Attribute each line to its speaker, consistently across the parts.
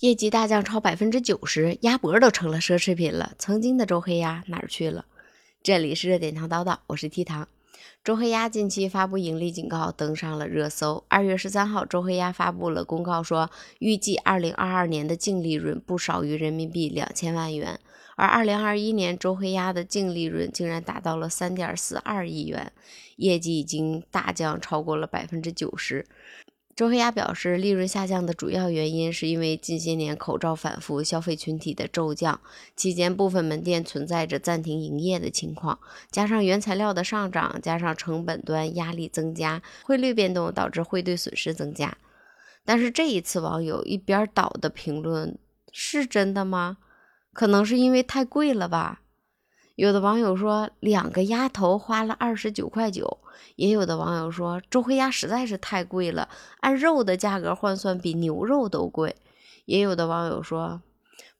Speaker 1: 业绩大降超百分之九十，鸭脖都成了奢侈品了。曾经的周黑鸭哪儿去了？这里是热点糖叨叨，我是 T 糖。周黑鸭近期发布盈利警告，登上了热搜。二月十三号，周黑鸭发布了公告，说预计二零二二年的净利润不少于人民币两千万元。而二零二一年，周黑鸭的净利润竟然达到了三点四二亿元，业绩已经大降超过了百分之九十。周黑鸭表示，利润下降的主要原因是因为近些年口罩反复，消费群体的骤降，期间部分门店存在着暂停营业的情况，加上原材料的上涨，加上成本端压力增加，汇率变动导致汇兑损失增加。但是这一次网友一边倒的评论是真的吗？可能是因为太贵了吧。有的网友说两个鸭头花了二十九块九，也有的网友说周黑鸭实在是太贵了，按肉的价格换算比牛肉都贵。也有的网友说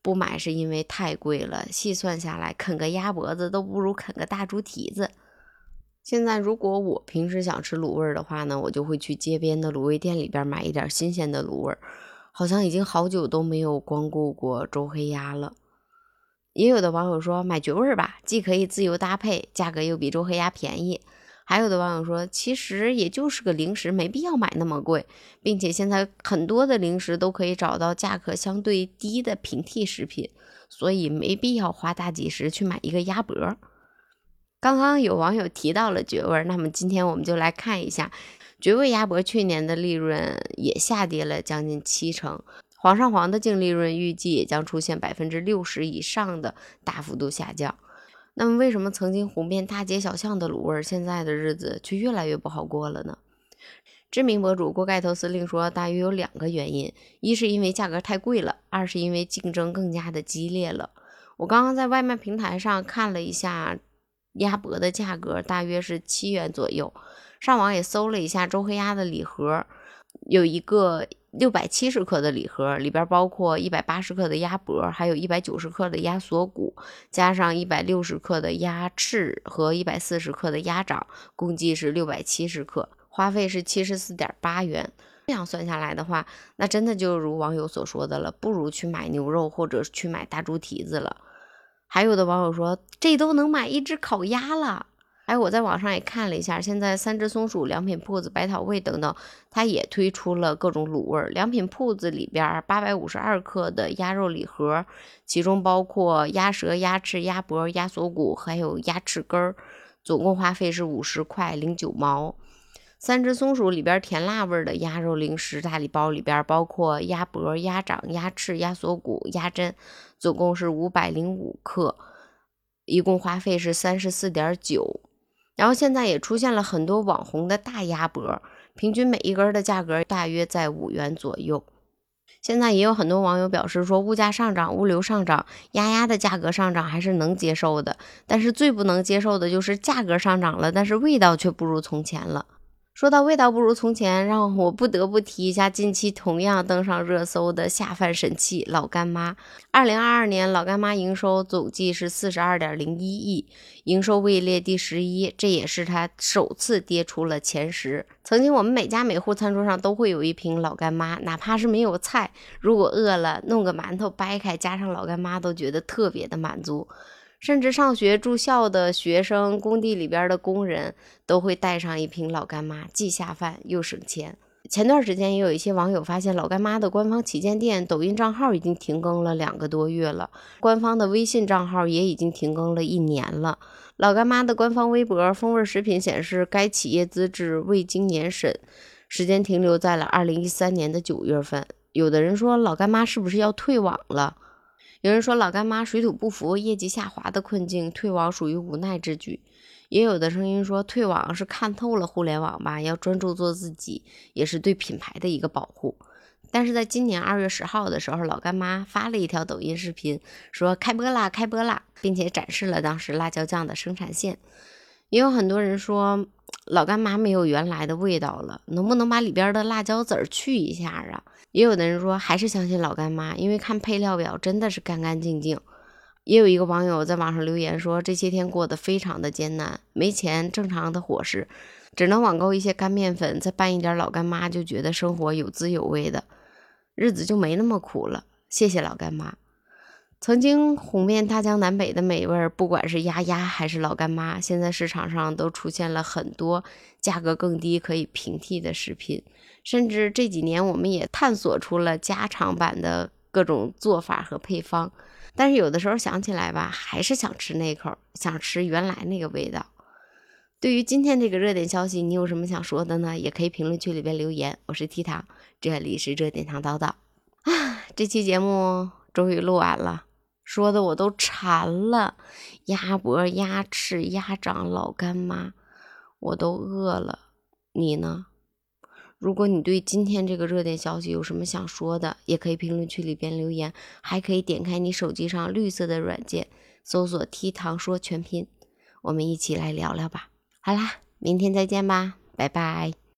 Speaker 1: 不买是因为太贵了，细算下来啃个鸭脖子都不如啃个大猪蹄子。现在如果我平时想吃卤味的话呢，我就会去街边的卤味店里边买一点新鲜的卤味，好像已经好久都没有光顾过周黑鸭了。也有的网友说买绝味儿吧，既可以自由搭配，价格又比周黑鸭便宜。还有的网友说，其实也就是个零食，没必要买那么贵，并且现在很多的零食都可以找到价格相对低的平替食品，所以没必要花大几十去买一个鸭脖。刚刚有网友提到了绝味，那么今天我们就来看一下绝味鸭脖去年的利润也下跌了将近七成。煌上煌的净利润预计也将出现百分之六十以上的大幅度下降。那么，为什么曾经红遍大街小巷的卤味，现在的日子却越来越不好过了呢？知名博主锅盖头司令说，大约有两个原因：一是因为价格太贵了，二是因为竞争更加的激烈了。我刚刚在外卖平台上看了一下鸭脖的价格，大约是七元左右。上网也搜了一下周黑鸭的礼盒，有一个。六百七十克的礼盒里边包括一百八十克的鸭脖，还有一百九十克的鸭锁骨，加上一百六十克的鸭翅和一百四十克的鸭掌，共计是六百七十克，花费是七十四点八元。这样算下来的话，那真的就如网友所说的了，不如去买牛肉或者去买大猪蹄子了。还有的网友说，这都能买一只烤鸭了。哎，我在网上也看了一下，现在三只松鼠良品铺子、百草味等等，它也推出了各种卤味。良品铺子里边八百五十二克的鸭肉礼盒，其中包括鸭舌、鸭翅、鸭脖、鸭锁骨，还有鸭翅根儿，总共花费是五十块零九毛。三只松鼠里边甜辣味的鸭肉零食大礼包里边包括鸭脖、鸭掌、鸭翅、鸭锁骨、鸭胗，总共是五百零五克，一共花费是三十四点九。然后现在也出现了很多网红的大鸭脖，平均每一根的价格大约在五元左右。现在也有很多网友表示说，物价上涨、物流上涨，鸭鸭的价格上涨还是能接受的，但是最不能接受的就是价格上涨了，但是味道却不如从前了。说到味道不如从前，让我不得不提一下近期同样登上热搜的下饭神器老干妈。二零二二年老干妈营收总计是四十二点零一亿，营收位列第十一，这也是它首次跌出了前十。曾经我们每家每户餐桌上都会有一瓶老干妈，哪怕是没有菜，如果饿了，弄个馒头掰开加上老干妈，都觉得特别的满足。甚至上学住校的学生、工地里边的工人都会带上一瓶老干妈，既下饭又省钱。前段时间也有一些网友发现，老干妈的官方旗舰店抖音账号已经停更了两个多月了，官方的微信账号也已经停更了一年了。老干妈的官方微博风味食品显示，该企业资质未经年审，时间停留在了二零一三年的九月份。有的人说，老干妈是不是要退网了？有人说老干妈水土不服，业绩下滑的困境，退网属于无奈之举。也有的声音说退网是看透了互联网吧，要专注做自己，也是对品牌的一个保护。但是在今年二月十号的时候，老干妈发了一条抖音视频，说开播啦，开播啦，并且展示了当时辣椒酱的生产线。也有很多人说老干妈没有原来的味道了，能不能把里边的辣椒籽儿去一下啊？也有的人说还是相信老干妈，因为看配料表真的是干干净净。也有一个网友在网上留言说，这些天过得非常的艰难，没钱正常的伙食，只能网购一些干面粉，再拌一点老干妈，就觉得生活有滋有味的，日子就没那么苦了。谢谢老干妈。曾经红遍大江南北的美味，不管是鸭鸭还是老干妈，现在市场上都出现了很多价格更低、可以平替的食品。甚至这几年，我们也探索出了加长版的各种做法和配方。但是有的时候想起来吧，还是想吃那口，想吃原来那个味道。对于今天这个热点消息，你有什么想说的呢？也可以评论区里边留言。我是 T 糖，这里是热点糖叨叨啊。这期节目终于录完了。说的我都馋了，鸭脖、鸭翅、鸭掌、老干妈，我都饿了。你呢？如果你对今天这个热点消息有什么想说的，也可以评论区里边留言，还可以点开你手机上绿色的软件，搜索 “T 糖说全拼”，我们一起来聊聊吧。好啦，明天再见吧，拜拜。